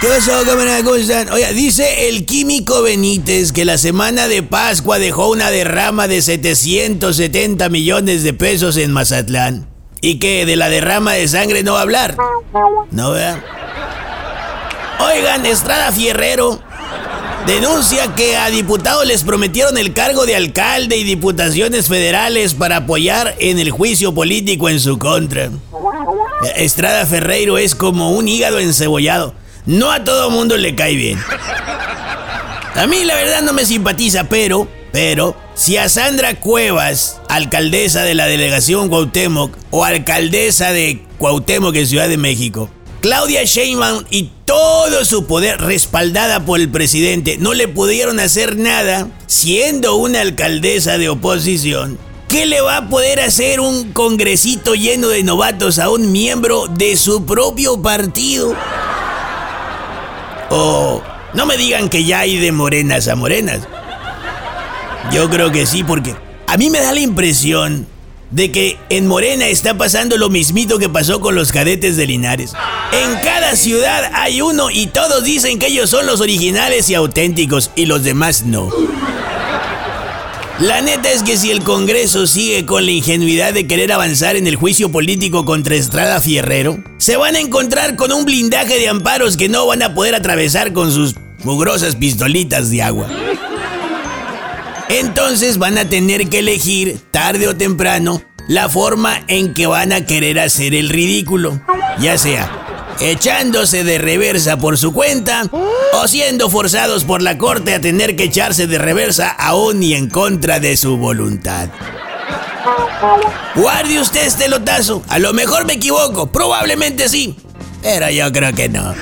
¿Qué pasó, camarada? ¿Cómo están? Oiga, dice el químico Benítez que la semana de Pascua dejó una derrama de 770 millones de pesos en Mazatlán. Y que de la derrama de sangre no va a hablar. ¿No vea? Oigan, Estrada Fierrero denuncia que a diputados les prometieron el cargo de alcalde y diputaciones federales para apoyar en el juicio político en su contra. Estrada Ferreiro es como un hígado encebollado. No a todo mundo le cae bien. A mí la verdad no me simpatiza, pero, pero, si a Sandra Cuevas, alcaldesa de la delegación Cuauhtémoc o alcaldesa de Cuauhtémoc en Ciudad de México, Claudia Sheinbaum y todo su poder respaldada por el presidente no le pudieron hacer nada siendo una alcaldesa de oposición. ¿Qué le va a poder hacer un congresito lleno de novatos a un miembro de su propio partido? No me digan que ya hay de morenas a morenas. Yo creo que sí, porque a mí me da la impresión de que en Morena está pasando lo mismito que pasó con los cadetes de Linares. En cada ciudad hay uno y todos dicen que ellos son los originales y auténticos y los demás no. La neta es que si el Congreso sigue con la ingenuidad de querer avanzar en el juicio político contra Estrada Fierrero, se van a encontrar con un blindaje de amparos que no van a poder atravesar con sus mugrosas pistolitas de agua. Entonces van a tener que elegir, tarde o temprano, la forma en que van a querer hacer el ridículo. Ya sea echándose de reversa por su cuenta o siendo forzados por la corte a tener que echarse de reversa aún y en contra de su voluntad. Guarde usted este lotazo. A lo mejor me equivoco, probablemente sí, pero yo creo que no.